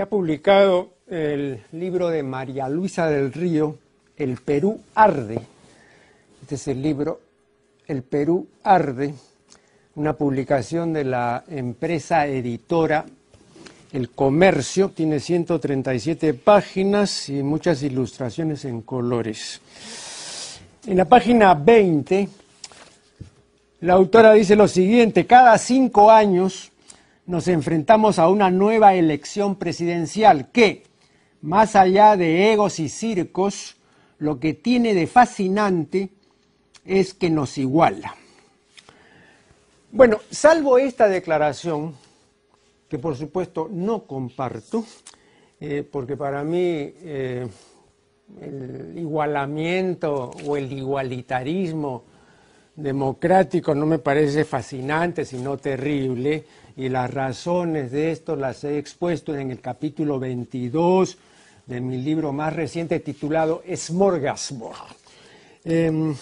ha publicado el libro de María Luisa del Río, El Perú Arde. Este es el libro El Perú Arde, una publicación de la empresa editora El Comercio, tiene 137 páginas y muchas ilustraciones en colores. En la página 20, la autora dice lo siguiente, cada cinco años nos enfrentamos a una nueva elección presidencial que, más allá de egos y circos, lo que tiene de fascinante es que nos iguala. Bueno, salvo esta declaración, que por supuesto no comparto, eh, porque para mí eh, el igualamiento o el igualitarismo democrático no me parece fascinante, sino terrible, y las razones de esto las he expuesto en el capítulo 22 de mi libro más reciente titulado Smorgasbord. Em,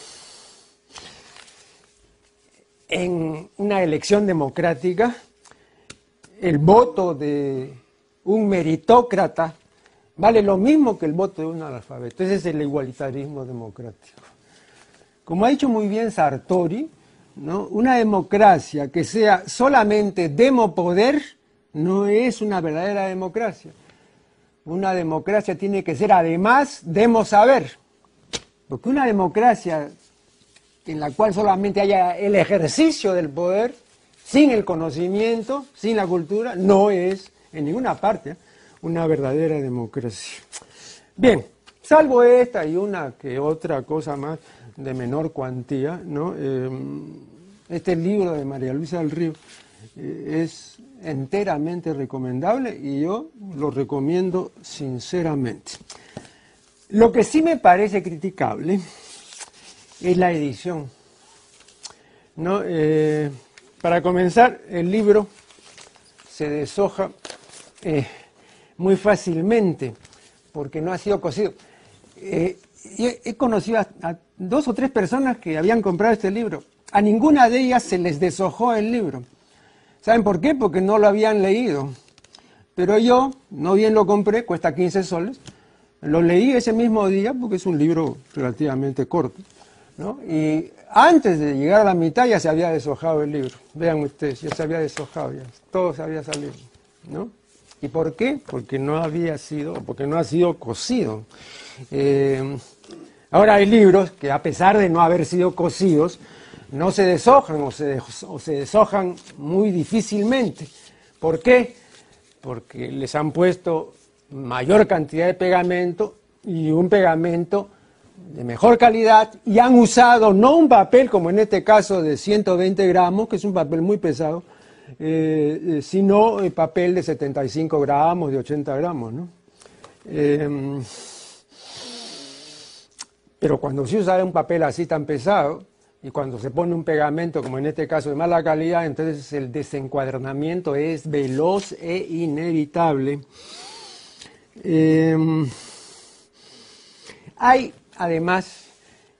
en una elección democrática, el voto de un meritócrata vale lo mismo que el voto de un analfabeto. Ese es el igualitarismo democrático. Como ha dicho muy bien Sartori, una democracia que sea solamente demopoder no es una verdadera democracia. Una democracia tiene que ser además demosaber. Porque una democracia en la cual solamente haya el ejercicio del poder, sin el conocimiento, sin la cultura, no es en ninguna parte una verdadera democracia. Bien, salvo esta y una que otra cosa más de menor cuantía, ¿no? Em, este libro de María Luisa del Río eh, es enteramente recomendable y yo lo recomiendo sinceramente. Lo que sí me parece criticable es la edición. ¿no? Eh, para comenzar, el libro se deshoja eh, muy fácilmente porque no ha sido cosido. Eh, he conocido a, dos o tres personas que habían comprado este libro. A ninguna de ellas se les deshojó el libro. ¿Saben por qué? Porque no lo habían leído. Pero yo, no bien lo compré, cuesta 15 soles, lo leí ese mismo día porque es un libro relativamente corto. Y antes de llegar a la mitad ya se había deshojado el libro. Vean ustedes, ya se había deshojado, ya todo se había salido. ¿no? ¿Y por qué? Porque no había sido, porque no ha sido cosido. Eh, ahora hay libros que a pesar de no haber sido cosidos, no se deshojan o se, o se deshojan muy difícilmente. ¿Por qué? Porque les han puesto mayor cantidad de pegamento y un pegamento de mejor calidad y han usado no un papel como en este caso de 120 gramos, que es un papel muy pesado, eh, eh, sino el papel de 75 gramos, de 80 gramos. ¿no? Em, pero cuando se usa un papel así tan pesado y cuando se pone un pegamento como en este caso de mala calidad, entonces el desencuadernamiento es veloz e inevitable. Em, hay además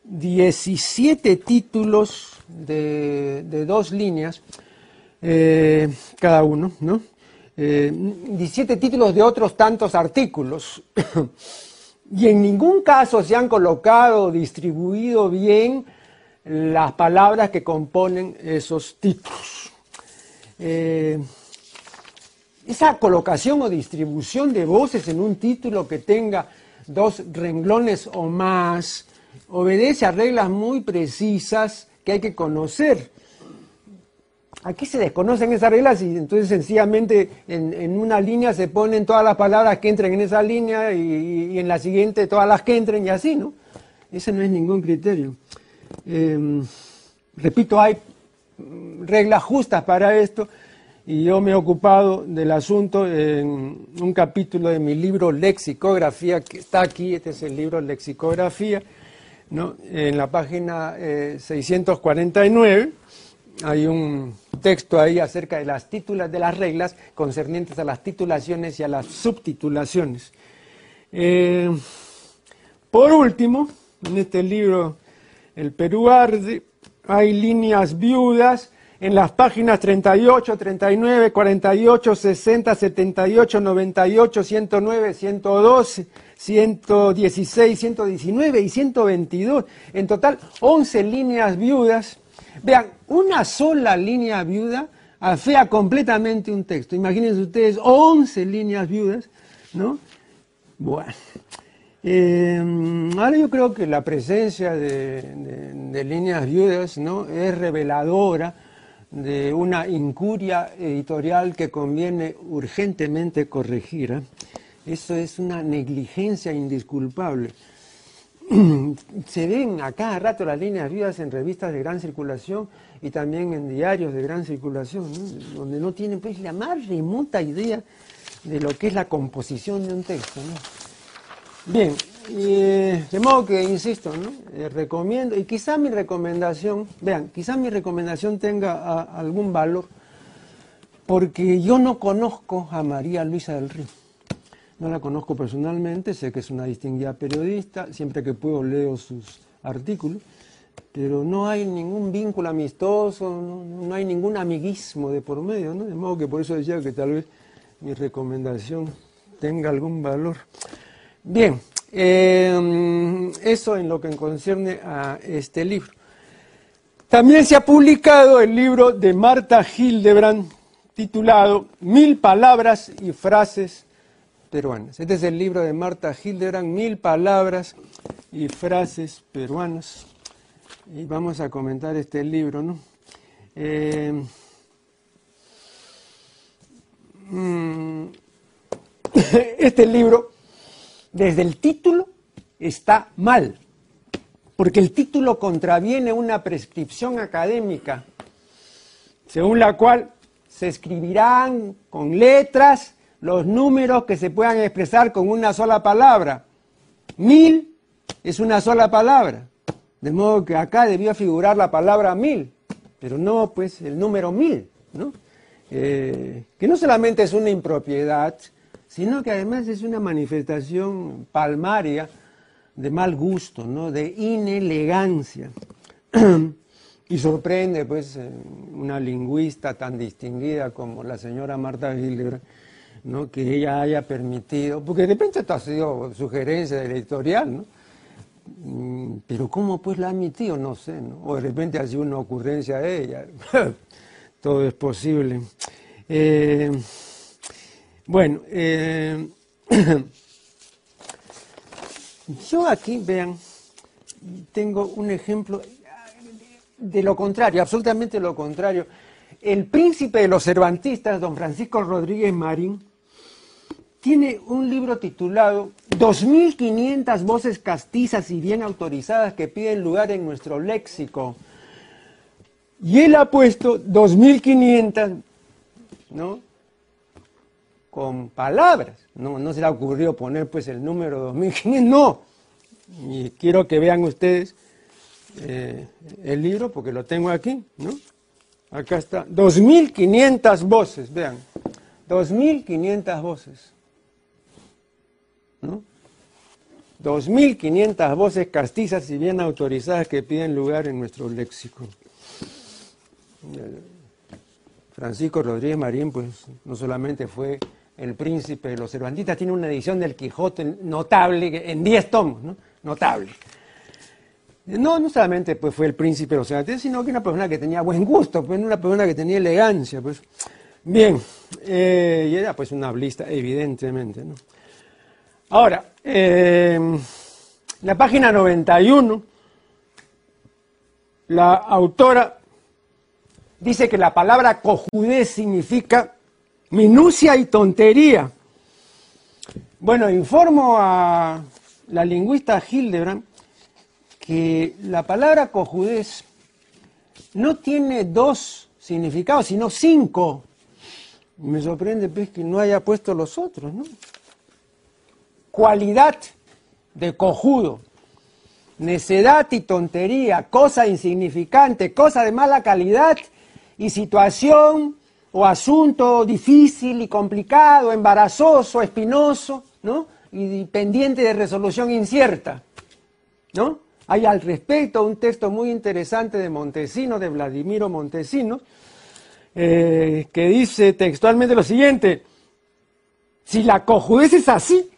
17 títulos de, dos líneas, eh, cada uno, ¿no? 17 eh, títulos de otros tantos artículos. y en ningún caso se han colocado o distribuido bien las palabras que componen esos títulos. Eh, esa colocación o distribución de voces en un título que tenga dos renglones o más, obedece a reglas muy precisas que hay que conocer. Aquí se desconocen esas reglas y entonces sencillamente en, una línea se ponen todas las palabras que entren en esa línea y, en la siguiente todas las que entren y así, ¿no? Ese no es ningún criterio. Em, repito, hay reglas justas para esto y yo me he ocupado del asunto en un capítulo de mi libro Lexicografía, que está aquí, este es el libro Lexicografía, en la página 649 eh, hay un texto ahí acerca de las títulas de las reglas concernientes a las titulaciones y a las subtitulaciones. Eh, por último, en este libro El Perú Arde, hay líneas viudas en las páginas 38, 39, 48, 60, 78, 98, 109, 112, 116, 119 y 122. En total, 11 líneas viudas. Vean, una sola línea viuda afea completamente un texto. Imagínense ustedes 11 líneas viudas, ¿no? Bueno. Eh, ahora yo creo que la presencia de, líneas viudas ¿no? es reveladora de una incuria editorial que conviene urgentemente corregir. ¿eh? Eso es una negligencia indisculpable. Se ven a cada rato las líneas viudas en revistas de gran circulación y también en diarios de gran circulación, donde no tienen pues, la más remota idea de lo que es la composición de un texto. Bien, de modo que, insisto. Eh, recomiendo, y quizá mi recomendación, vean, quizá mi recomendación tenga algún valor, porque yo no conozco a María Luisa del Río. No la conozco personalmente, sé que es una distinguida periodista, siempre que puedo leo sus artículos, pero no hay ningún vínculo amistoso, no, hay ningún amiguismo de por medio, ¿no? De modo que por eso decía que tal vez mi recomendación tenga algún valor. Bien, eh, eso en lo que concierne a este libro. También se ha publicado el libro de Marta Hildebrand titulado Mil palabras y frases peruanas. Este es el libro de Marta Hildebrand, Mil palabras y frases peruanas. Y vamos a comentar este libro, ¿no? Eh, mm, este libro desde el título está mal, porque el título contraviene una prescripción académica, según la cual se escribirán con letras los números que se puedan expresar con una sola palabra. Mil es una sola palabra, de modo que acá debió figurar la palabra mil, pero no pues el número mil, ¿no? Eh, que no solamente es una impropiedad, sino que además es una manifestación palmaria de mal gusto, ¿no? de inelegancia. y sorprende pues eh, una lingüista tan distinguida como la señora Marta Hildebrand, que ella haya permitido, porque de repente esto ha sido sugerencia del editorial, ¿no? Mm, pero ¿cómo pues la ha admitido? No sé, ¿no? o de repente ha sido una ocurrencia de ella, todo es posible. Eh, bueno, eh, yo aquí, vean, tengo un ejemplo de lo contrario, absolutamente lo contrario. El príncipe de los cervantistas, don Francisco Rodríguez Marín, tiene un libro titulado 2.500 voces castizas y bien autorizadas que piden lugar en nuestro léxico. Y él ha puesto 2.500, ¿no? con palabras. No, no se le ocurrió poner pues el número 2500, no. Y quiero que vean ustedes eh, el libro porque lo tengo aquí, ¿no? Acá está, 2500 voces, vean, 2500 voces. ¿No? 2.500 voces castizas y bien autorizadas que piden lugar en nuestro léxico. Francisco Rodríguez Marín, pues, no solamente fue el príncipe de los Cervantistas, tiene una edición del Quijote notable, en 10 tomos, ¿no? Notable. No, no solamente pues, fue el príncipe de los Cervantistas, sino que una persona que tenía buen gusto, pues, una persona que tenía elegancia, pues. Bien, eh, y era pues una hablista, evidentemente, ¿no? Ahora, eh, la página 91, la autora dice que la palabra cojudez significa Minucia y tontería. Bueno, informo a la lingüista Hildebrand que la palabra cojudez no tiene dos significados, sino cinco. Me sorprende pues, que no haya puesto los otros, ¿no? Cualidad de cojudo, necedad y tontería, cosa insignificante, cosa de mala calidad y situación o asunto difícil y complicado, embarazoso, espinoso, ¿no? Y pendiente de resolución incierta, ¿no? Hay al respecto un texto muy interesante de Montesino, de Vladimiro Montesino, eh, que dice textualmente lo siguiente, si la cojudez es así,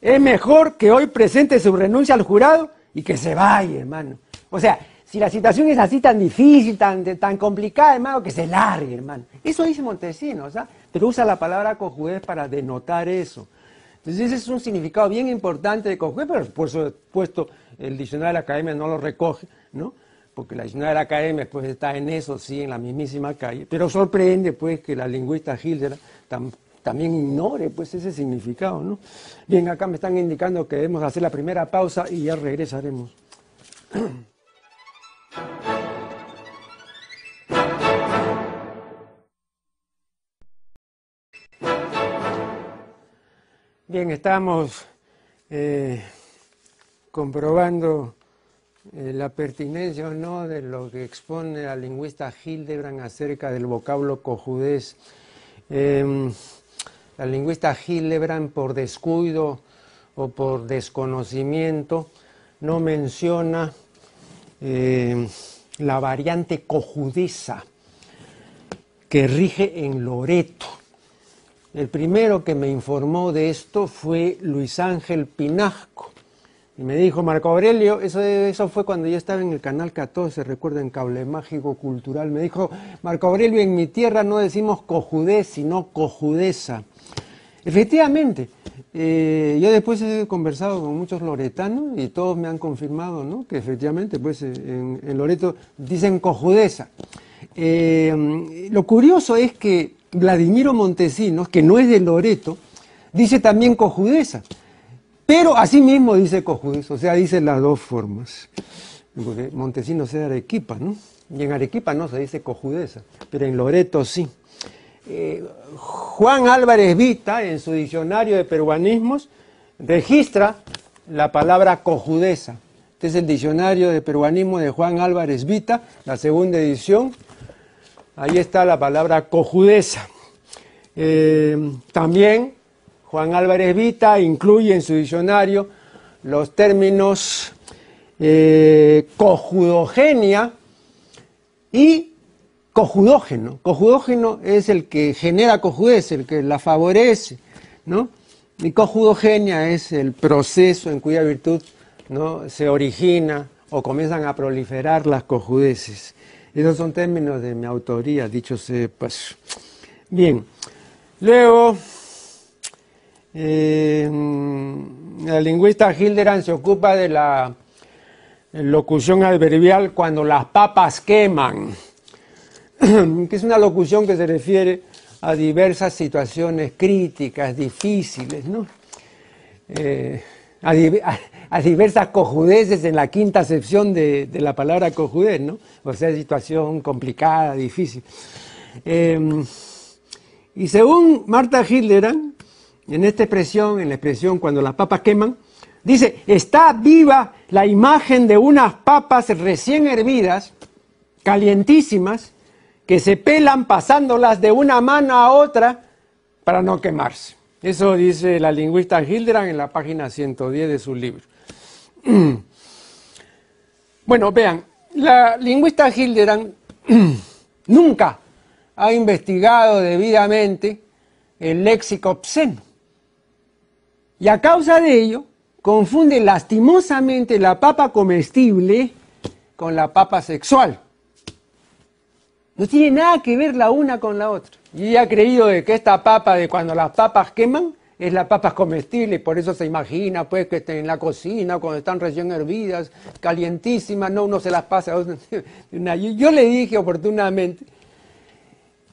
es mejor que hoy presente su renuncia al jurado y que se vaya, hermano. O sea, si la situación es así tan difícil, tan, tan complicada, hermano, que se largue, hermano. Eso dice Montesinos, ¿ah? pero usa la palabra cojudez para denotar eso. Entonces ese es un significado bien importante de cojudez, pero por supuesto el diccionario de la academia no lo recoge, ¿no? Porque la diccionario de la academia pues está en eso, sí, en la mismísima calle. Pero sorprende pues que la lingüista Hilder también ignore pues ese significado, ¿no? Bien, acá me están indicando que debemos hacer la primera pausa y ya regresaremos. Bien, estamos eh, comprobando eh, la pertinencia o no de lo que expone la lingüista Hildebrand acerca del vocablo cojudez. Em, la lingüista Hildebrand, por descuido o por desconocimiento, no menciona em, la variante cojudeza que rige en Loreto. El primero que me informó de esto fue Luis Ángel Pinasco. Y me dijo, Marco Aurelio, eso, eso fue cuando yo estaba en el canal 14, recuerdo, en Cable Mágico Cultural. Me dijo, Marco Aurelio, en mi tierra no decimos cojudez, sino cojudeza. Efectivamente, eh, yo después he conversado con muchos loretanos y todos me han confirmado ¿no? que efectivamente pues, en, Loreto dicen cojudeza. Eh, lo curioso es que Vladimiro Montesinos, que no es de Loreto, dice también cojudeza. Pero así mismo dice cojudeza, o sea, dice las dos formas. Porque Montesinos es de Arequipa, ¿no? Y en Arequipa no se dice cojudeza, pero en Loreto sí. Eh, Juan Álvarez Vita, en su diccionario de peruanismos, registra la palabra cojudeza. Este es el diccionario de peruanismo de Juan Álvarez Vita, la segunda edición, Ahí está la palabra cojudeza. Eh, también Juan Álvarez Vita incluye en su diccionario los términos eh, cojudogenia y cojudógeno. Cojudógeno es el que genera cojudez, el que la favorece, ¿no? Y cojudogenia es el proceso en cuya virtud ¿no? se origina o comienzan a proliferar las cojudeces. Esos son términos de mi autoría, dicho pues. Bien, luego, eh, la lingüista Hilderan se ocupa de la locución adverbial cuando las papas queman, que es una locución que se refiere a diversas situaciones críticas, difíciles, ¿no? Eh, a, diversas cojudeces en la quinta acepción de, la palabra cojudez, ¿no? O sea, situación complicada, difícil. Em, y según Marta Hilderan, en esta expresión, en la expresión cuando las papas queman, dice, está viva la imagen de unas papas recién hervidas, calientísimas, que se pelan pasándolas de una mano a otra para no quemarse. Eso dice la lingüista Hildebrand en la página 110 de su libro. Bueno, vean, la lingüista Hildebrand nunca ha investigado debidamente el léxico obsceno. Y a causa de ello, confunde lastimosamente la papa comestible con la papa sexual. No tiene nada que ver la una con la otra. Y ha creído de que esta papa, de cuando las papas queman, es la papa comestible por eso se imagina pues que en la cocina cuando están recién hervidas, calientísimas, no uno se las pasa. Yo le dije oportunamente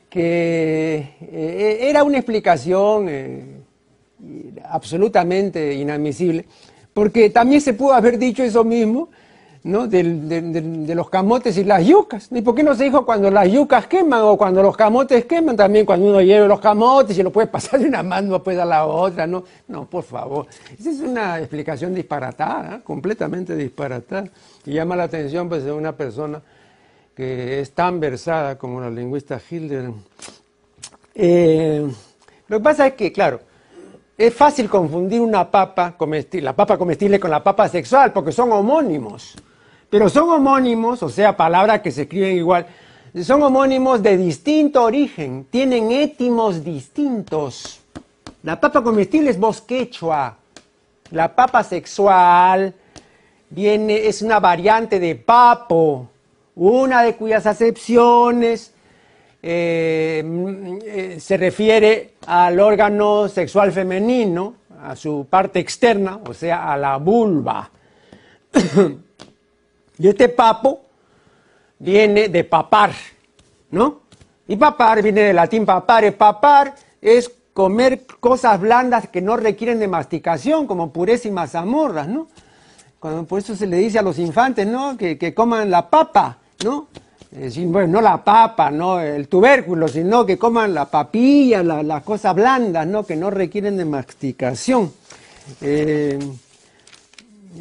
que eh, era una explicación eh, absolutamente inadmisible, porque también se pudo haber dicho eso mismo ¿no? de los camotes y las yucas. ¿Y por qué no se dijo cuando las yucas queman o cuando los camotes queman? También cuando uno lleva los camotes y lo puede pasar de una mano pues a la otra. No, no por favor. Esa es una explicación disparatada, completamente disparatada. Y llama la atención pues, de una persona que es tan versada como la lingüista Hilder. Eh, lo que pasa es que, claro, es fácil confundir una papa comestible, la papa comestible con la papa sexual, porque son homónimos. Pero son homónimos, o sea, palabras que se escriben igual, son homónimos de distinto origen, tienen étimos distintos. La papa comestible es bosquechua, la papa sexual viene, es una variante de papo, una de cuyas acepciones eh, eh, se refiere al órgano sexual femenino, a su parte externa, o sea, a la vulva. y este papo viene de papar, ¿no? Y papar viene del latín papare. Papar es comer cosas blandas que no requieren de masticación, como pureza y mazamorras, ¿no? por eso se le dice a los infantes, ¿no? Que, coman la papa, ¿no? bueno, no la papa, no el tubérculo, sino que coman la papilla, las cosas blandas, ¿no? Que no requieren de masticación. Eh,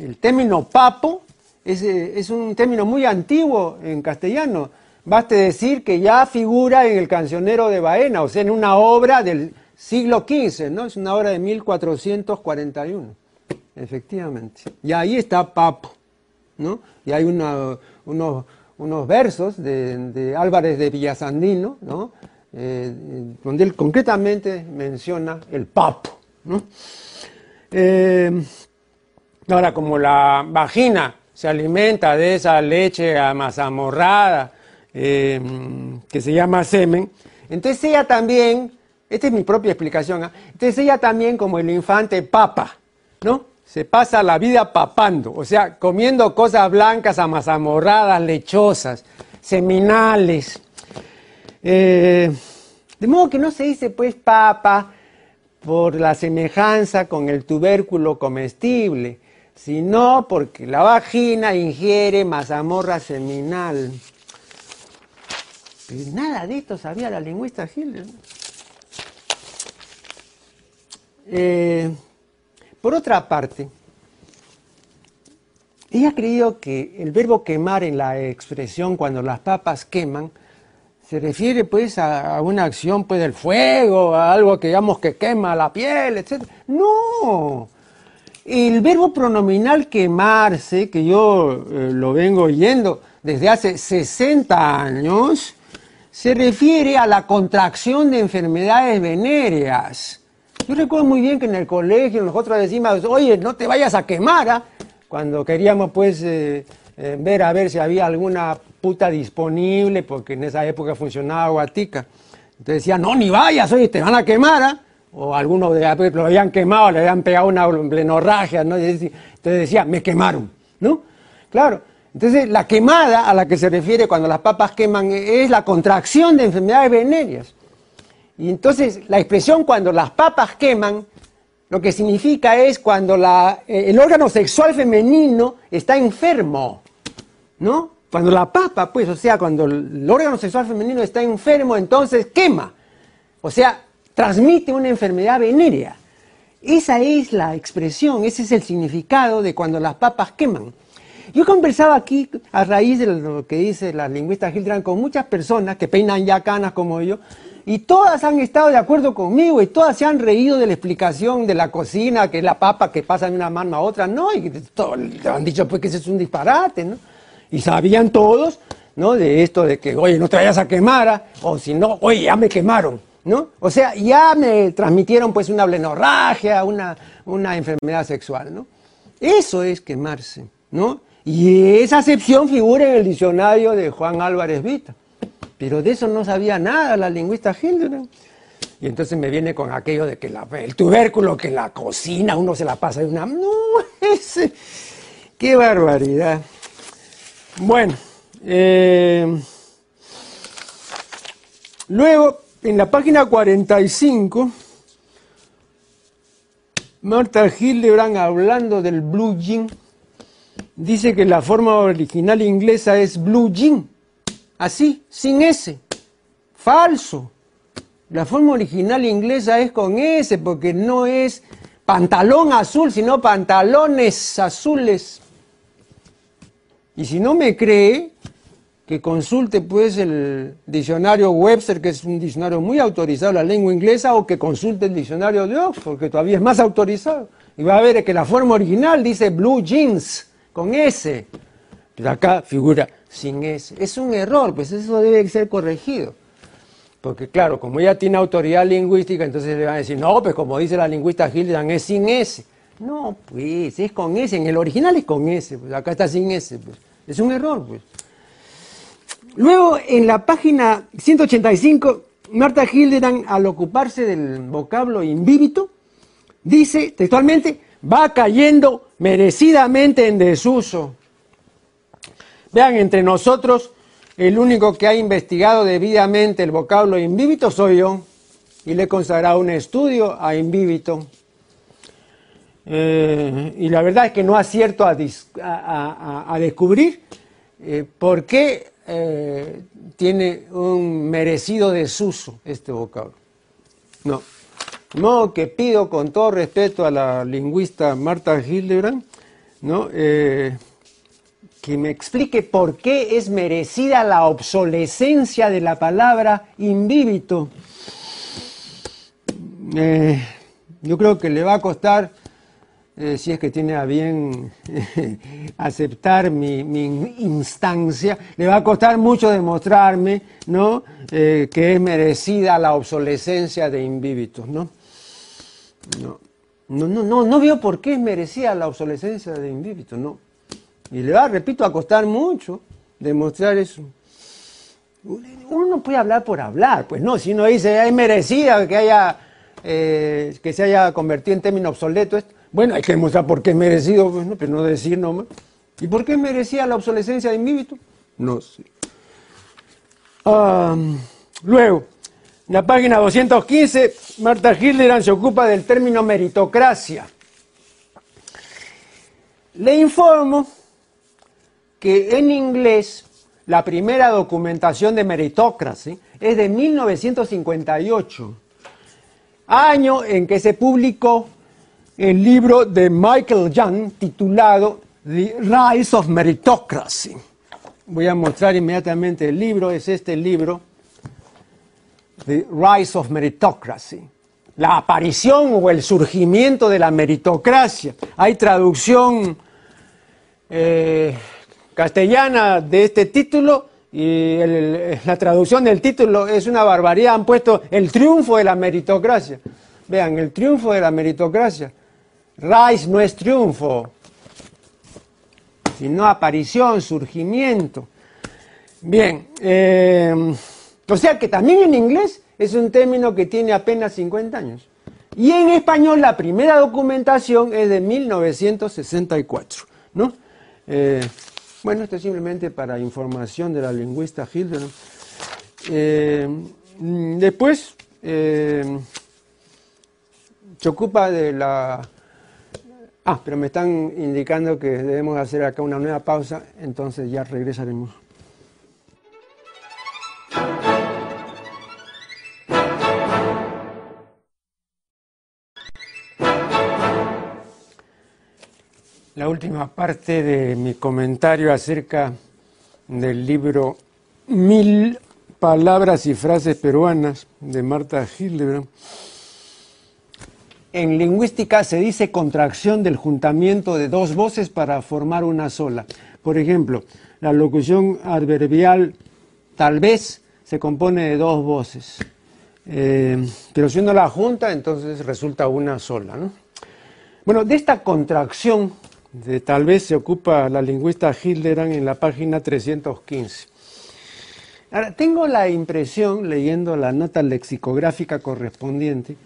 el término papo es, es, un término muy antiguo en castellano. Baste decir que ya figura en el cancionero de Baena, o sea, en una obra del siglo XV, ¿no? Es una obra de 1441 efectivamente. Y ahí está Papo, ¿no? Y hay unos, unos, versos de, Álvarez de Villasandino, ¿no? Eh, donde él concretamente menciona el Papo, ¿no? Eh, ahora, como la vagina se alimenta de esa leche amazamorrada eh, que se llama semen, entonces ella también, esta es mi propia explicación, ¿ah? entonces ella también como el infante papa, ¿no? se pasa la vida papando, o sea, comiendo cosas blancas, amazamorradas, lechosas, seminales. Eh, de modo que no se dice pues papa por la semejanza con el tubérculo comestible, sino porque la vagina ingiere mazamorra seminal. Pero nada de esto sabía la lingüista Hitler. Eh, por otra parte, ella creído que el verbo quemar en la expresión cuando las papas queman se refiere pues a, una acción pues del fuego, a algo que digamos que quema la piel, etc. No, el verbo pronominal quemarse, que yo eh, lo vengo oyendo desde hace 60 años, se refiere a la contracción de enfermedades venéreas yo recuerdo muy bien que en el colegio nosotros decíamos, oye, no te vayas a quemar, ¿ah?". cuando queríamos pues eh, eh, ver a ver si había alguna puta disponible, porque en esa época funcionaba Guatica. Entonces decía, no, ni vayas, oye, te van a quemar, ¿ah?". O algunos de, lo habían quemado, le habían pegado una blenorragia, ¿no? entonces decía, me quemaron, ¿no? Claro, entonces la quemada a la que se refiere cuando las papas queman es la contracción de enfermedades venéreas. Y entonces la expresión cuando las papas queman, lo que significa es cuando la, eh, el órgano sexual femenino está enfermo, ¿no? Cuando la papa, pues, o sea, cuando el órgano sexual femenino está enfermo, entonces quema, o sea, transmite una enfermedad venérea. Esa es la expresión, ese es el significado de cuando las papas queman. Yo conversaba aquí, a raíz de lo que dice la lingüista Gildrand, con muchas personas que peinan ya canas como yo, y todas han estado de acuerdo conmigo y todas se han reído de la explicación de la cocina, que es la papa que pasa de una mano a otra. No, y todo, han dicho pues que ese es un disparate, ¿no? Y sabían todos, ¿no? De esto de que, oye, no te vayas a quemar, ¿ah? o si no, oye, ya me quemaron, ¿no? O sea, ya me transmitieron pues una blenorragia, una, una enfermedad sexual, ¿no? Eso es quemarse, ¿no? Y esa acepción figura en el diccionario de Juan Álvarez Vita. Pero de eso no sabía nada la lingüista Hildebrand. Y entonces me viene con aquello de que el tubérculo que la cocina uno se la pasa de una... No, ese... ¡Qué barbaridad! Bueno, eh, luego en la página 45, Marta Hildebrand hablando del blue jean, dice que la forma original inglesa es blue jean así, sin S. Falso. La forma original inglesa es con S porque no es pantalón azul, sino pantalones azules. Y si no me cree, que consulte pues el diccionario Webster, que es un diccionario muy autorizado la lengua inglesa, o que consulte el diccionario de Oxford, que todavía es más autorizado. Y va a ver que la forma original dice blue jeans, con S. Pero acá figura sin S. Es un error, pues eso debe ser corregido. Porque claro, como ella tiene autoridad lingüística, entonces le van a decir, no, pues como dice la lingüista Hildebrand, es sin S. No, pues es con S, en el original es con S, pues acá está sin S, pues. Es un error, pues. Luego, en la página 185, Marta Hildebrand, al ocuparse del vocablo invíbito, dice textualmente, va cayendo merecidamente en desuso. Vean, entre nosotros, el único que ha investigado debidamente el vocablo invíbito soy yo, y le he consagrado un estudio a invíbito. Eh, y la verdad es que no acierto a, a, descubrir eh, por qué eh, tiene un merecido desuso este vocablo. No. De modo que pido con todo respeto a la lingüista Marta Hildebrand, ¿no? que me explique por qué es merecida la obsolescencia de la palabra invíbito. yo creo que le va a costar eh, si es que tiene a bien aceptar mi, instancia, le va a costar mucho demostrarme ¿no? Eh, que es merecida la obsolescencia de invíbitos. ¿no? No, no, no, no, veo por qué es merecida la obsolescencia de invíbitos, no. Y le va, repito, a costar mucho demostrar eso. Uno no puede hablar por hablar, pues no, si uno dice es merecida que haya eh, que se haya convertido en término obsoleto esto, bueno, hay que demostrar por qué es merecido, pues, pero no decir nomás. ¿Y por qué merecía la obsolescencia de Invíbito? No sé. luego, en la página 215, Marta Hilderan se ocupa del término meritocracia. Le informo que en inglés la primera documentación de meritocracia es de 1958, año en que se publicó el libro de Michael Young titulado The Rise of Meritocracy. Voy a mostrar inmediatamente el libro, es este libro, The Rise of Meritocracy. La aparición o el surgimiento de la meritocracia. Hay traducción eh, castellana de este título y la traducción del título es una barbaridad. Han puesto el triunfo de la meritocracia. Vean, el triunfo de la meritocracia. Rise no es triunfo, sino aparición, surgimiento. Bien, eh, o sea que también en inglés es un término que tiene apenas 50 años. Y en español la primera documentación es de 1964. ¿no? Eh, bueno, esto es simplemente para información de la lingüista Hildebrand. Eh, después se ocupa de la Ah, pero me están indicando que debemos hacer acá una nueva pausa, entonces ya regresaremos. La última parte de mi comentario acerca del libro Mil palabras y frases peruanas de Marta Hildebrand en lingüística se dice contracción del juntamiento de dos voces para formar una sola. Por ejemplo, la locución adverbial tal vez se compone de dos voces. Eh, pero si uno la junta, entonces resulta una sola. Bueno, de esta contracción de tal vez se ocupa la lingüista Hilderan en la página 315. Ahora, tengo la impresión, leyendo la nota lexicográfica correspondiente,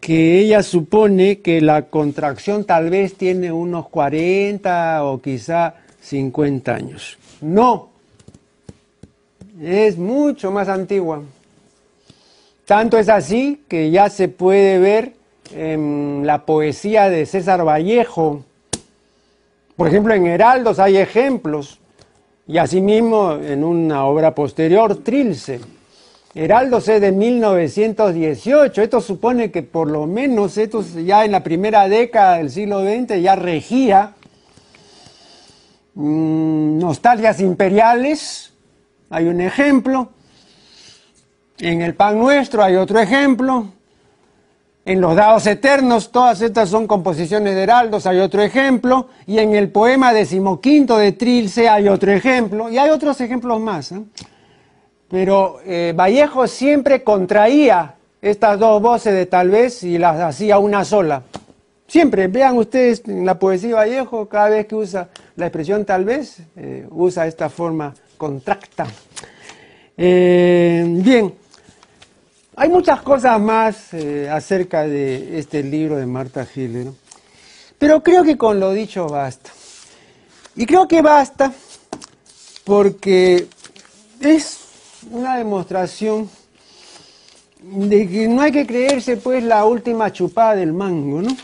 que ella supone que la contracción tal vez tiene unos 40 o quizá 50 años. No, es mucho más antigua. Tanto es así que ya se puede ver en la poesía de César Vallejo. Por ejemplo, en Heraldos hay ejemplos. Y asimismo en una obra posterior, Trilce. Heraldo es de 1918. Esto supone que por lo menos esto ya en la primera década del siglo XX ya regía mm, nostalgias imperiales hay un ejemplo. En el pan nuestro hay otro ejemplo. En los dados eternos, todas estas son composiciones de heraldos, hay otro ejemplo. Y en el poema decimoquinto de Trilce hay otro ejemplo. Y hay otros ejemplos más. ¿eh? Pero eh, Vallejo siempre contraía estas dos voces de tal vez y las hacía una sola. Siempre, vean ustedes en la poesía Vallejo, cada vez que usa la expresión tal vez, eh, usa esta forma contracta. Eh, bien, hay muchas cosas más acerca de este libro de Marta Giller, pero creo que con lo dicho basta. Y creo que basta porque es una demostración de que no hay que creerse pues la última chupada del mango, ¿no?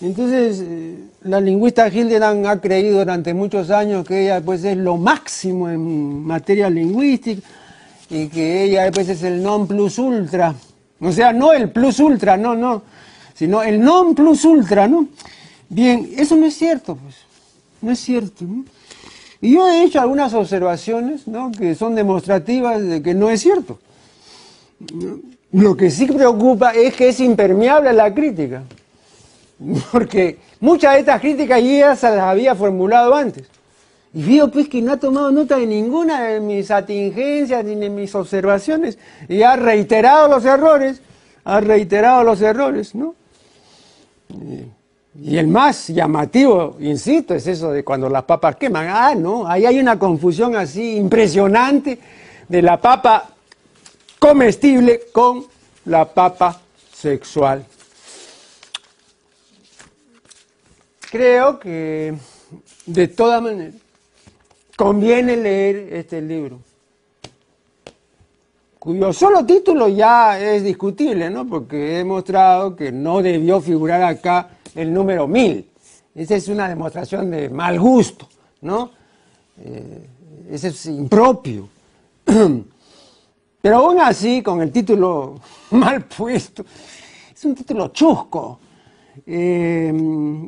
Entonces, eh, la lingüista Hildebrand ha creído durante muchos años que ella pues es lo máximo en materia lingüística y que ella pues es el non plus ultra. O sea, no el plus ultra, no, no, sino el non plus ultra, ¿no? Bien, eso no es cierto, pues, no es cierto, ¿no? Y yo he hecho algunas observaciones, ¿no? Que son demostrativas de que no es cierto. Lo que sí preocupa es que es impermeable a la crítica. Porque muchas de estas críticas ya se las había formulado antes. Y veo pues que no ha tomado nota de ninguna de mis atingencias ni de mis observaciones. Y ha reiterado los errores, ha reiterado los errores, ¿no? Y el más llamativo, insisto, es eso de cuando las papas queman. Ah, no, ahí hay una confusión así impresionante de la papa comestible con la papa sexual. creo que de todas maneras conviene leer este libro, cuyo solo título ya es discutible, ¿no? Porque he demostrado que no debió figurar acá el número mil. Esa es una demostración de mal gusto, ¿no? Eh, ese es impropio. Pero aún así, con el título mal puesto, es un título chusco. Eh,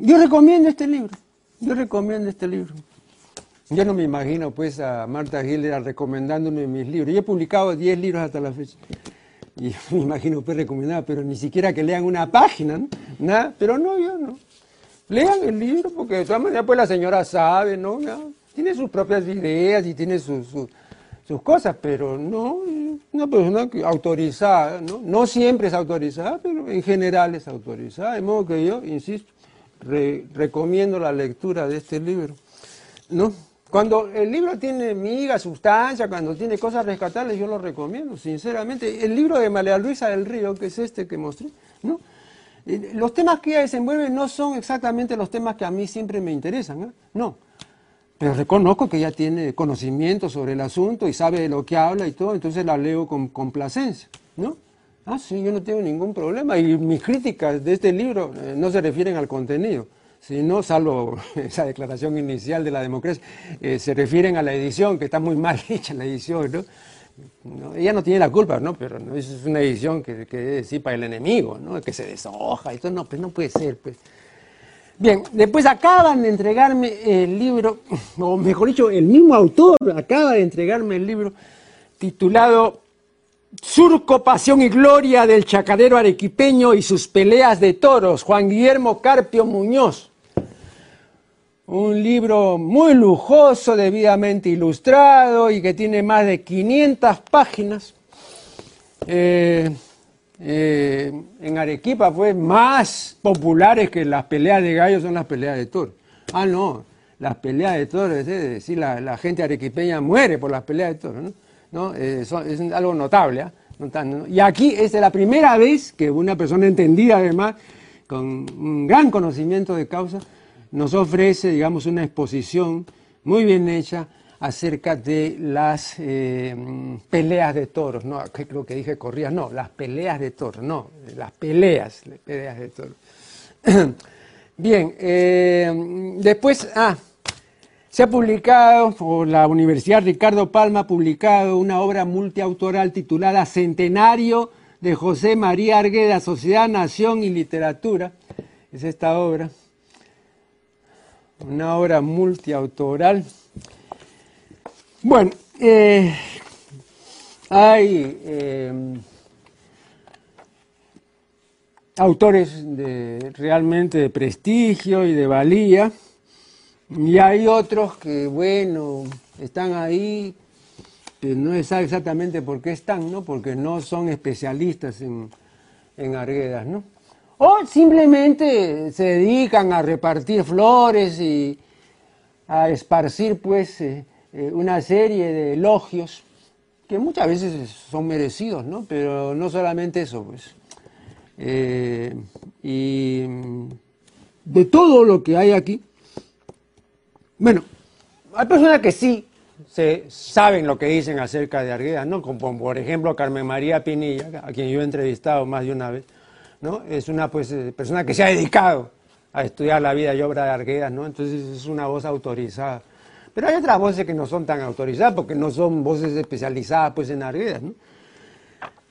yo recomiendo este libro, yo recomiendo este libro. Yo no me imagino pues a Marta Gilder recomendándome mis libros. Yo he publicado 10 libros hasta la fecha. Y me imagino pues recomendar, pero ni siquiera que lean una página, Nada, pero no, yo no. Lean el libro porque de todas maneras pues la señora sabe, ¿no? Tiene sus propias ideas y tiene sus sus cosas, pero no una persona autorizada, ¿no? no siempre es autorizada, pero en general es autorizada, de modo que yo, insisto, recomiendo la lectura de este libro. ¿no? Cuando el libro tiene miga, sustancia, cuando tiene cosas rescatables, yo lo recomiendo, sinceramente. El libro de María Luisa del Río, que es este que mostré, ¿no? Los temas que ella desenvuelve no son exactamente los temas que a mí siempre me interesan, ¿eh? no pero reconozco que ella tiene conocimiento sobre el asunto y sabe de lo que habla y todo, entonces la leo con complacencia, ¿no? Ah, sí, yo no tengo ningún problema y mis críticas de este libro eh, no se refieren al contenido, sino, salvo esa declaración inicial de la democracia, eh, se refieren a la edición, que está muy mal hecha la edición, ¿no? ella no tiene la culpa, ¿no? Pero ¿no? es una edición que, que es para el enemigo, ¿no? Que se deshoja todo, no, pues no puede ser, pues. Bien, después acaban de entregarme el libro, o mejor dicho, el mismo autor acaba de entregarme el libro titulado Surco, Pasión y Gloria del Chacarero Arequipeño y sus peleas de toros, Juan Guillermo Carpio Muñoz. Un libro muy lujoso, debidamente ilustrado y que tiene más de 500 páginas. Eh, eh, en Arequipa fue más populares que las peleas de gallos son las peleas de toros. Ah, no, las peleas de toros, es decir, la, gente arequipeña muere por las peleas de toros, ¿no? Eh, es algo notable. ¿ah? Y aquí es la primera vez que una persona entendida, además, con un gran conocimiento de causa, nos ofrece, digamos, una exposición muy bien hecha acerca de las eh, peleas de toros, no, creo que dije corridas, no, las peleas de toros, no, las peleas, peleas de toros. Bien, eh, después, ah, se ha publicado, por la Universidad Ricardo Palma ha publicado una obra multiautoral titulada Centenario de José María Argueda, Sociedad, Nación y Literatura. Es esta obra, una obra multiautoral. Bueno, eh, hay eh, autores de, realmente de prestigio y de valía, y hay otros que, bueno, están ahí, que no se sabe exactamente por qué están, ¿no? Porque no son especialistas en, en arguedas, ¿no? O simplemente se dedican a repartir flores y a esparcir, pues, eh, eh, una serie de elogios que muchas veces son merecidos, ¿no? Pero no solamente eso, pues. Eh, y de todo lo que hay aquí, bueno, hay personas que sí se saben lo que dicen acerca de Arguedas, ¿no? Como por ejemplo Carmen María Pinilla, a quien yo he entrevistado más de una vez, ¿no? Es una pues, eh, persona que se ha dedicado a estudiar la vida y obra de Arguedas, ¿no? Entonces es una voz autorizada. Pero hay otras voces que no son tan autorizadas porque no son voces especializadas pues en Arguedas, ¿no?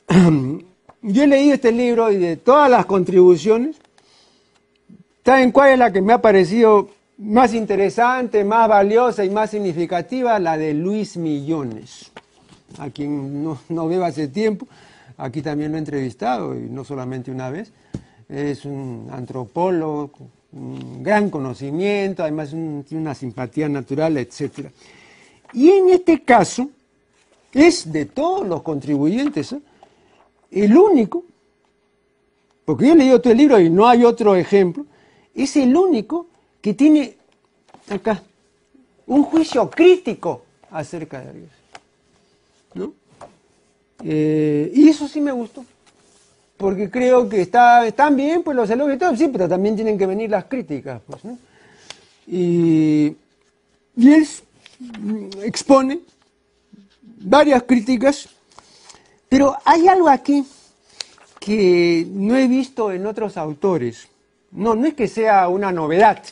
Yo he leído este libro y de todas las contribuciones, ¿saben cuál es la que me ha parecido más interesante, más valiosa y más significativa? La de Luis Millones, a quien no, veo hace tiempo. Aquí también lo he entrevistado y no solamente una vez. Es un antropólogo, un gran conocimiento, además tiene una simpatía natural, etc. Y en este caso, es de todos los contribuyentes, ¿eh? el único, porque yo he leído todo el libro y no hay otro ejemplo, es el único que tiene acá un juicio crítico acerca de Dios. ¿no? Eh, y eso sí me gustó, porque creo que está, están bien pues los elogios y todo, sí, pero también tienen que venir las críticas. Pues, ¿no? y, y él expone varias críticas pero hay algo aquí que no he visto en otros autores. No, no es que sea una novedad,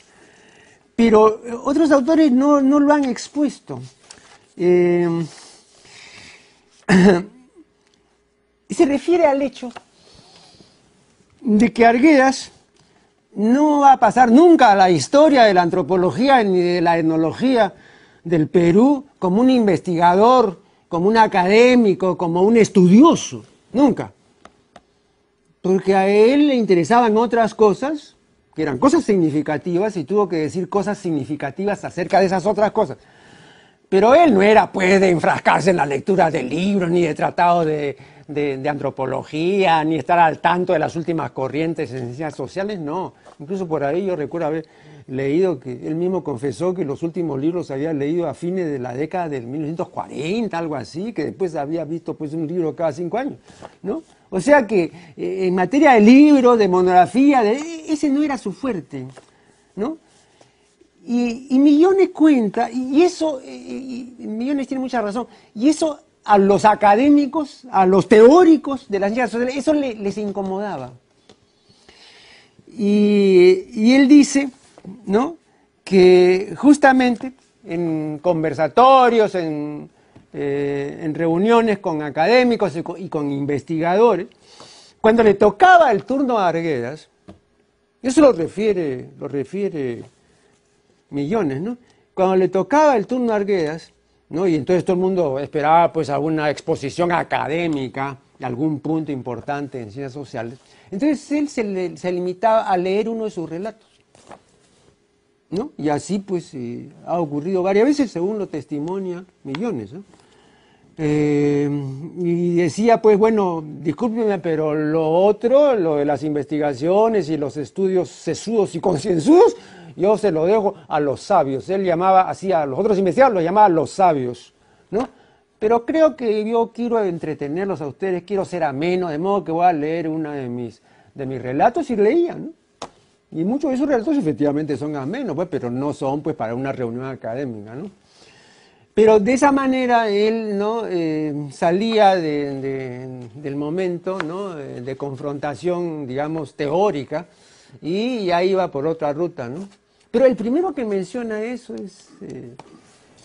pero otros autores no, lo han expuesto. Eh, se refiere al hecho de que Arguedas no va a pasar nunca a la historia de la antropología ni de la etnología del Perú como un investigador como un académico, como un estudioso, nunca. Porque a él le interesaban otras cosas, que eran cosas significativas, y tuvo que decir cosas significativas acerca de esas otras cosas. Pero él no era, pues, de enfrascarse en la lectura de libros, ni de tratado de, de, antropología, ni estar al tanto de las últimas corrientes en ciencias sociales, no. Incluso por ahí yo recuerdo haber leído que él mismo confesó que los últimos libros había leído a fines de la década del 1940, algo así, que después había visto pues un libro cada cinco años, ¿no? O sea que eh, en materia de libros, de monografía, de, ese no era su fuerte, ¿no? Y, Millones cuenta, y eso, y Millones tiene mucha razón, y eso a los académicos, a los teóricos de las ciencias sociales, eso les incomodaba. Y él dice ¿no? que justamente en conversatorios, en, eh, reuniones con académicos y con, investigadores, cuando le tocaba el turno a Arguedas, eso lo refiere, lo refiere Millones, ¿no? Cuando le tocaba el turno a Arguedas, ¿no? Y entonces todo el mundo esperaba pues alguna exposición académica algún punto importante en ciencias sociales. Entonces él se limitaba a leer uno de sus relatos. ¿No? Y así pues eh, ha ocurrido varias veces, según lo testimonia Millones. Eh, y decía, pues bueno, discúlpeme, pero lo otro, lo de las investigaciones y los estudios sesudos y concienzudos, yo se lo dejo a los sabios. Él llamaba así a los otros investigadores, los llamaba los sabios, ¿no? Pero creo que yo quiero entretenerlos a ustedes, quiero ser ameno, de modo que voy a leer uno de mis, de mis relatos y leía, ¿no? Y muchos de esos relatos efectivamente son amenos, pues, pero no son pues para una reunión académica, ¿no? Pero de esa manera él ¿no? Eh, salía del momento ¿no? de confrontación, digamos, teórica y ya iba por otra ruta. ¿no? Pero el primero que menciona eso es eh,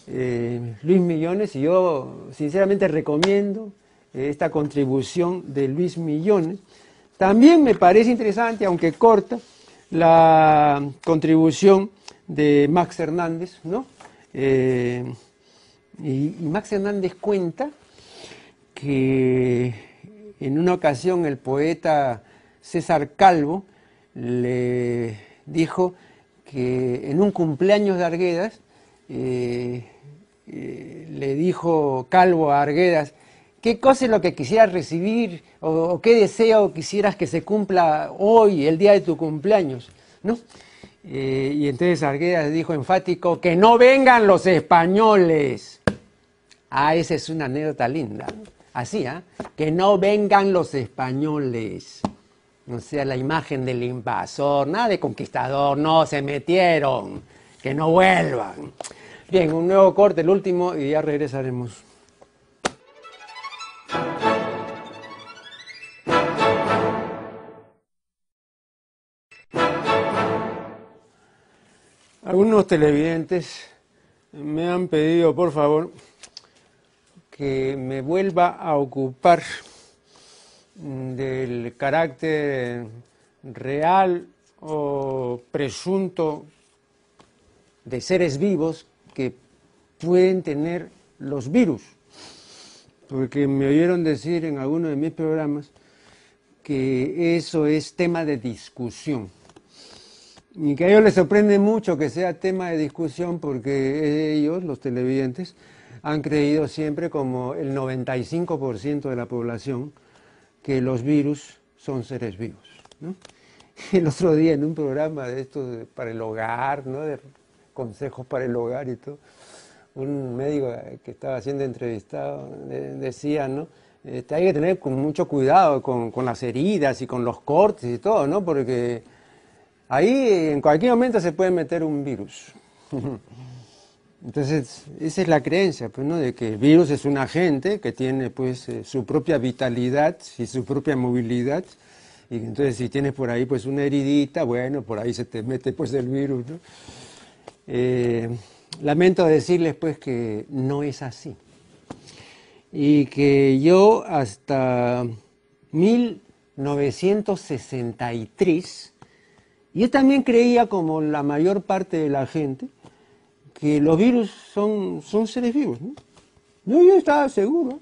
eh, Luis Millones y yo sinceramente recomiendo esta contribución de Luis Millones. También me parece interesante, aunque corta, la contribución de Max Hernández, ¿no? Eh, Y, Max Hernández cuenta que en una ocasión el poeta César Calvo le dijo que en un cumpleaños de Arguedas eh, eh, le dijo Calvo a Arguedas, ¿qué cosa es lo que quisieras recibir o, qué deseo quisieras que se cumpla hoy, el día de tu cumpleaños? ¿No? Eh, y entonces Arguedas dijo enfático, que no vengan los españoles. Ah, esa es una anécdota linda. Así, ¿ah? Que no vengan los españoles. O sea, la imagen del invasor, nada de conquistador, no, se metieron, que no vuelvan. Bien, un nuevo corte, el último, y ya regresaremos. Algunos televidentes me han pedido, por favor, que me vuelva a ocupar del carácter real o presunto de seres vivos que pueden tener los virus. Porque me oyeron decir en alguno de mis programas que eso es tema de discusión. Y que a ellos les sorprende mucho que sea tema de discusión porque ellos, los televidentes, han creído siempre como el 95% de la población que los virus son seres vivos. El otro día en un programa de esto para el hogar, ¿no? de consejos para el hogar y todo, un médico que estaba siendo entrevistado decía, ¿no? Este, hay que tener con mucho cuidado con, las heridas y con los cortes y todo, ¿no? Porque ahí en cualquier momento se puede meter un virus. Entonces, esa es la creencia, pues, ¿no? De que el virus es un agente que tiene, pues, eh, su propia vitalidad y su propia movilidad. Y entonces, si tienes por ahí, pues, una heridita, bueno, por ahí se te mete, pues, el virus, ¿no? Eh, lamento decirles, pues, que no es así. Y que yo hasta 1963, yo también creía, como la mayor parte de la gente, que los virus son, son seres vivos. ¿no? Yo, estaba seguro.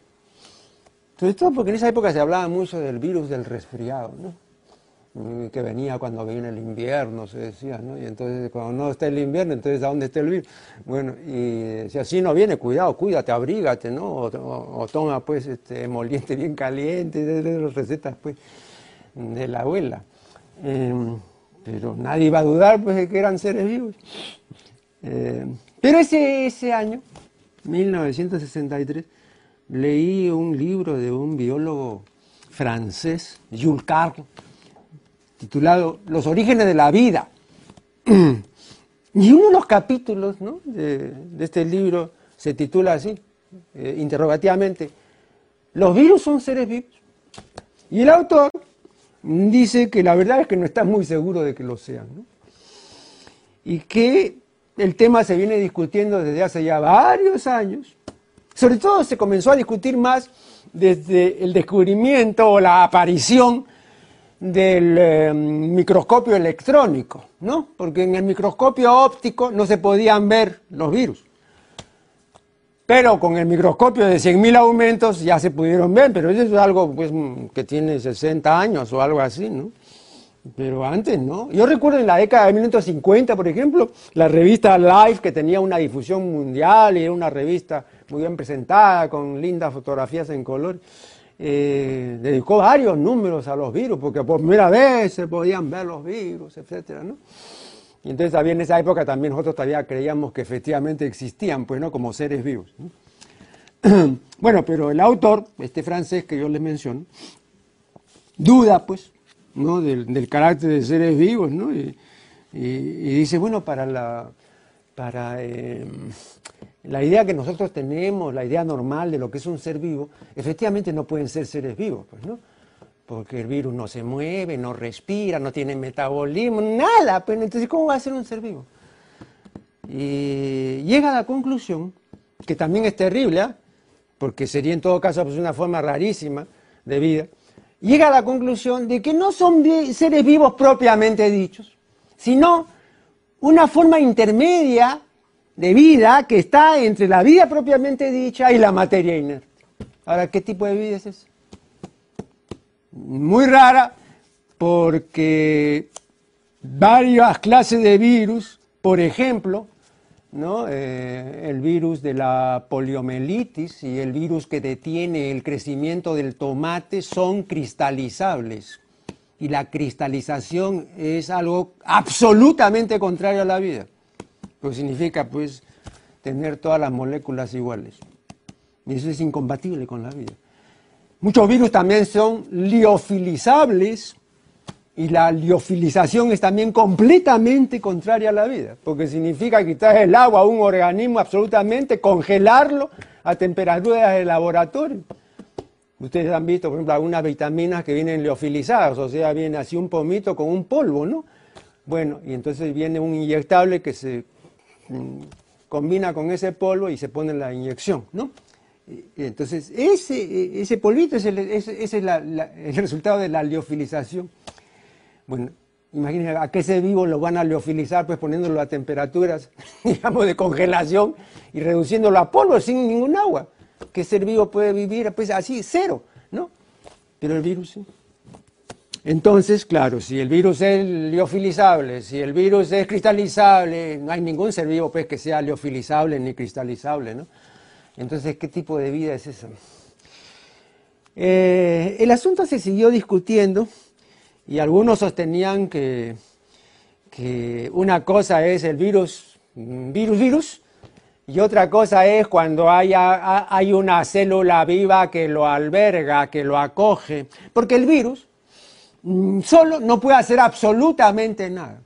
Sobre todo porque en esa época se hablaba mucho del virus del resfriado, ¿no? Que venía cuando viene el invierno, se decía, ¿no? Y entonces cuando no está el invierno, entonces ¿a dónde está el virus? Bueno, y si así no viene, cuidado, cuídate, abrígate, ¿no? O, toma pues este emoliente bien caliente, de, las recetas pues de la abuela. Em, pero nadie iba a dudar pues de que eran seres vivos. Eh, pero ese, ese año, 1963, leí un libro de un biólogo francés, Jules Carle, titulado Los orígenes de la vida. Y uno de los capítulos de, este libro se titula así, eh, interrogativamente, ¿los virus son seres vivos? Y el autor dice que la verdad es que no está muy seguro de que lo sean. Y que el tema se viene discutiendo desde hace ya varios años. Sobre todo se comenzó a discutir más desde el descubrimiento o la aparición del eh, microscopio electrónico, ¿no? Porque en el microscopio óptico no se podían ver los virus. Pero con el microscopio de 100.000 aumentos ya se pudieron ver, pero eso es algo pues, que tiene 60 años o algo así, ¿no? Pero antes no. Yo recuerdo en la década de 1950, por ejemplo, la revista Life, que tenía una difusión mundial y era una revista muy bien presentada, con lindas fotografías en color, eh, dedicó varios números a los virus, porque por primera vez se podían ver los virus, etcétera, ¿no? Y entonces también en esa época también nosotros todavía creíamos que efectivamente existían, pues, ¿no? Como seres vivos. bueno, pero el autor, este francés que yo les menciono, duda, pues, ¿no? del, carácter de seres vivos, ¿no? Y, dice, bueno, para la, para, em, la idea que nosotros tenemos, la idea normal de lo que es un ser vivo, efectivamente no pueden ser seres vivos, pues, ¿no? Porque el virus no se mueve, no respira, no tiene metabolismo, nada, pues entonces ¿cómo va a ser un ser vivo? Y llega a la conclusión, que también es terrible, ¿ah? porque sería en todo caso pues, una forma rarísima de vida, llega a la conclusión de que no son seres vivos propiamente dichos, sino una forma intermedia de vida que está entre la vida propiamente dicha y la materia inerte. Ahora, ¿qué tipo de vida es esa? Muy rara porque varias clases de virus, por ejemplo, ¿no? Eh, el virus de la poliomielitis y el virus que detiene el crecimiento del tomate son cristalizables. Y la cristalización es algo absolutamente contrario a la vida. Lo que significa, pues, tener todas las moléculas iguales. Y eso es incompatible con la vida. Muchos virus también son liofilizables y la liofilización es también completamente contraria a la vida, porque significa quitar el agua a un organismo absolutamente, congelarlo a temperaturas de laboratorio. Ustedes han visto, por ejemplo, algunas vitaminas que vienen liofilizadas, o sea, viene así un pomito con un polvo, ¿no? Bueno, y entonces viene un inyectable que se combina con ese polvo y se pone la inyección, ¿no? entonces, ese, ese polvito es, el, ese, es el resultado de la liofilización. Bueno, imagínense a qué ser vivo lo van a liofilizar, pues poniéndolo a temperaturas, digamos, de congelación y reduciéndolo a polvo sin ningún agua. ¿Qué ser vivo puede vivir pues así, cero, ¿no? Pero el virus sí. Entonces, claro, si el virus es liofilizable, si el virus es cristalizable, no hay ningún ser vivo pues, que sea liofilizable ni cristalizable, ¿no? Entonces, ¿qué tipo de vida es esa? Eh, el asunto se siguió discutiendo y algunos sostenían que, una cosa es el virus, virus, virus, y otra cosa es cuando hay una célula viva que lo alberga, que lo acoge, porque el virus mm, solo no puede hacer absolutamente nada.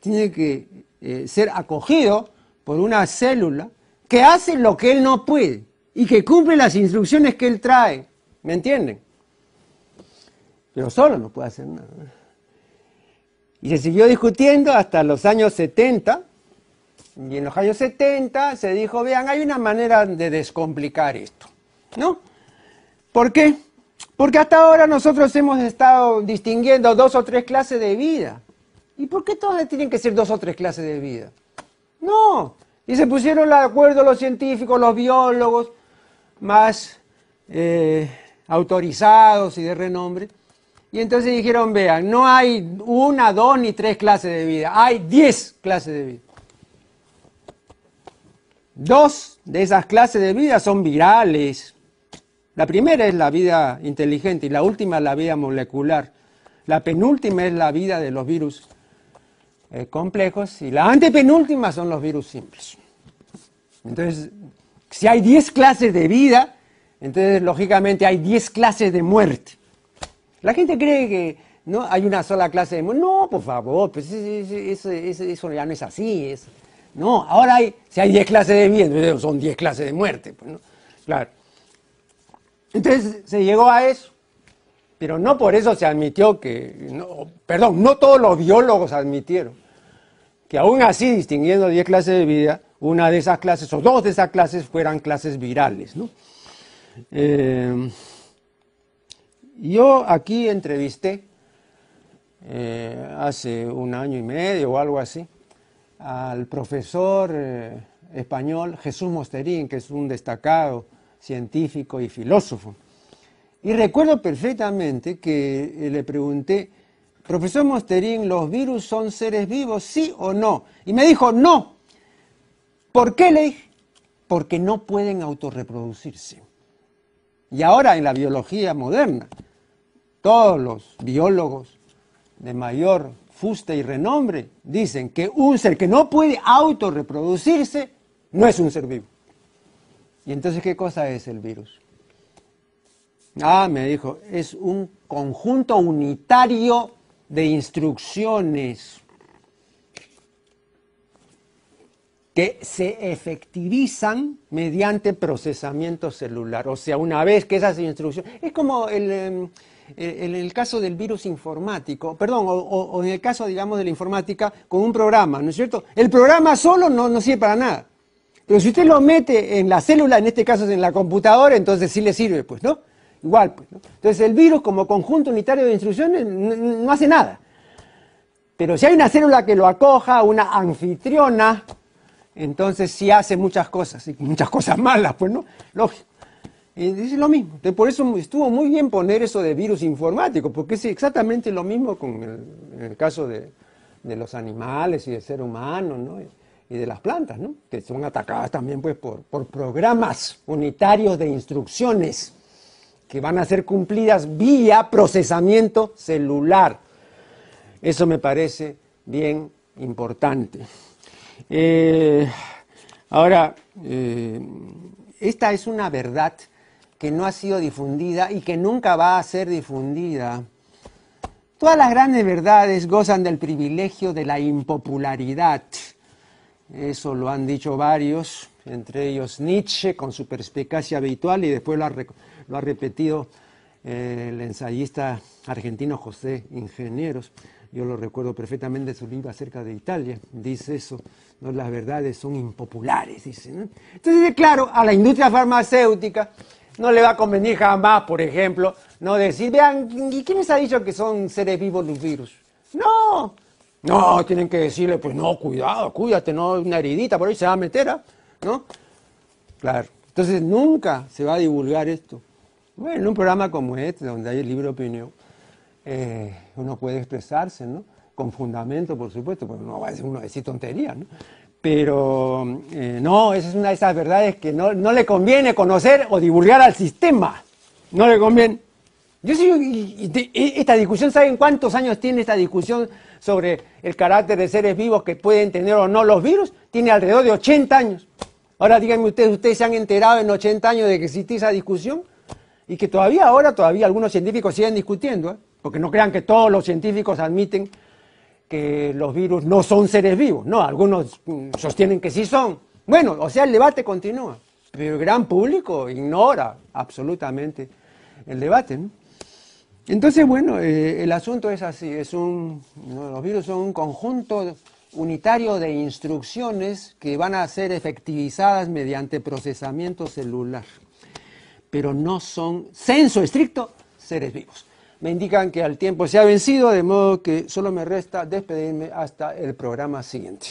Tiene que eh, ser acogido por una célula que hace lo que él no puede y que cumple las instrucciones que él trae. ¿Me entienden? pero solo no puede hacer nada. Y se siguió discutiendo hasta los años 70, y en los años 70 se dijo, vean, hay una manera de descomplicar esto, ¿no? ¿Por qué? Porque hasta ahora nosotros hemos estado distinguiendo dos o tres clases de vida. ¿Y por qué todas tienen que ser dos o tres clases de vida? No. Y se pusieron de acuerdo los científicos, los biólogos más eh, autorizados y de renombre, y entonces dijeron, vean, no hay una, dos ni tres clases de vida, hay diez clases de vida. Dos de esas clases de vida son virales. La primera es la vida inteligente y la última la vida molecular. La penúltima es la vida de los virus eh, complejos y la antepenúltima son los virus simples. Entonces, si hay diez clases de vida, entonces lógicamente hay diez clases de muerte. La gente cree que no hay una sola clase de muerte. No, por favor, pues eso, ya no es así. no, ahora hay, si hay 10 clases de vida, son 10 clases de muerte. Pues, Claro. Entonces se llegó a eso. Pero no por eso se admitió que, perdón, no todos los biólogos admitieron que aún así, distinguiendo 10 clases de vida, una de esas clases o dos de esas clases fueran clases virales. ¿no? Eh, yo aquí entrevisté eh, hace un año y medio o algo así al profesor eh, español Jesús Mosterín, que es un destacado científico y filósofo. Y recuerdo perfectamente que eh, le pregunté, profesor Mosterín, ¿los virus son seres vivos, sí o no? Y me dijo, no. ¿Por qué le dije? Porque no pueden autorreproducirse. Y ahora en la biología moderna, todos los biólogos de mayor fuste y renombre dicen que un ser que no puede autorreproducirse no es un ser vivo. ¿Y entonces qué cosa es el virus? Ah, me dijo, es un conjunto unitario de instrucciones que se efectivizan mediante procesamiento celular. O sea, una vez que esas instrucciones... Es como el... Em, en el caso del virus informático, perdón, o, en el caso, digamos, de la informática, con un programa, ¿no es cierto? El programa solo no, no sirve para nada. Pero si usted lo mete en la célula, en este caso en la computadora, entonces sí le sirve, pues, ¿no? Igual, pues, ¿no? Entonces el virus como conjunto unitario de instrucciones no, hace nada. Pero si hay una célula que lo acoja, una anfitriona, entonces sí hace muchas cosas, y muchas cosas malas, pues no, lógico. Dice lo mismo. por eso estuvo muy bien poner eso de virus informático, porque es exactamente lo mismo con el, caso de, los animales y del ser humano, ¿no? Y de las plantas, ¿no? que son atacadas también pues, por, programas unitarios de instrucciones que van a ser cumplidas vía procesamiento celular. Eso me parece bien importante. Eh, ahora, eh, esta es una verdad que no ha sido difundida y que nunca va a ser difundida. Todas las grandes verdades gozan del privilegio de la impopularidad. Eso lo han dicho varios, entre ellos Nietzsche con su perspicacia habitual y después lo ha, repetido eh, el ensayista argentino José Ingenieros. Yo lo recuerdo perfectamente su libro acerca de Italia. Dice eso, ¿no? las verdades son impopulares, dice. Entonces, claro, a la industria farmacéutica no le va a convenir jamás, por ejemplo, no decir, vean, ¿y quién les ha dicho que son seres vivos los virus? No, no, tienen que decirle, pues no, cuidado, cuídate, no, una heridita por ahí se va a meter, ¿ah? ¿no? Claro. Entonces nunca se va a divulgar esto. Bueno, en un programa como este, donde hay el libre opinión, eh, uno puede expresarse, ¿no? Con fundamento, por supuesto, porque no va a decir uno decir tonterías, ¿no? Pero eh, no, esa es una de esas verdades que no, le conviene conocer o divulgar al sistema. No le conviene. Yo sí, esta discusión, ¿saben cuántos años tiene esta discusión sobre el carácter de seres vivos que pueden tener o no los virus, tiene alrededor de 80 años. Ahora díganme ustedes, ¿ustedes se han enterado en 80 años de que existe esa discusión? Y que todavía ahora, todavía algunos científicos siguen discutiendo, ¿eh? porque no crean que todos los científicos admiten que los virus no son seres vivos. No, algunos mm, sostienen que sí son. Bueno, o sea, el debate continúa, pero el gran público ignora absolutamente el debate. ¿no? Entonces, bueno, eh, el asunto es así, es un, los virus son un conjunto unitario de instrucciones que van a ser efectivizadas mediante procesamiento celular, pero no son, censo estricto, seres vivos. Me indican que al tiempo se ha vencido, de modo que solo me resta despedirme hasta el programa siguiente.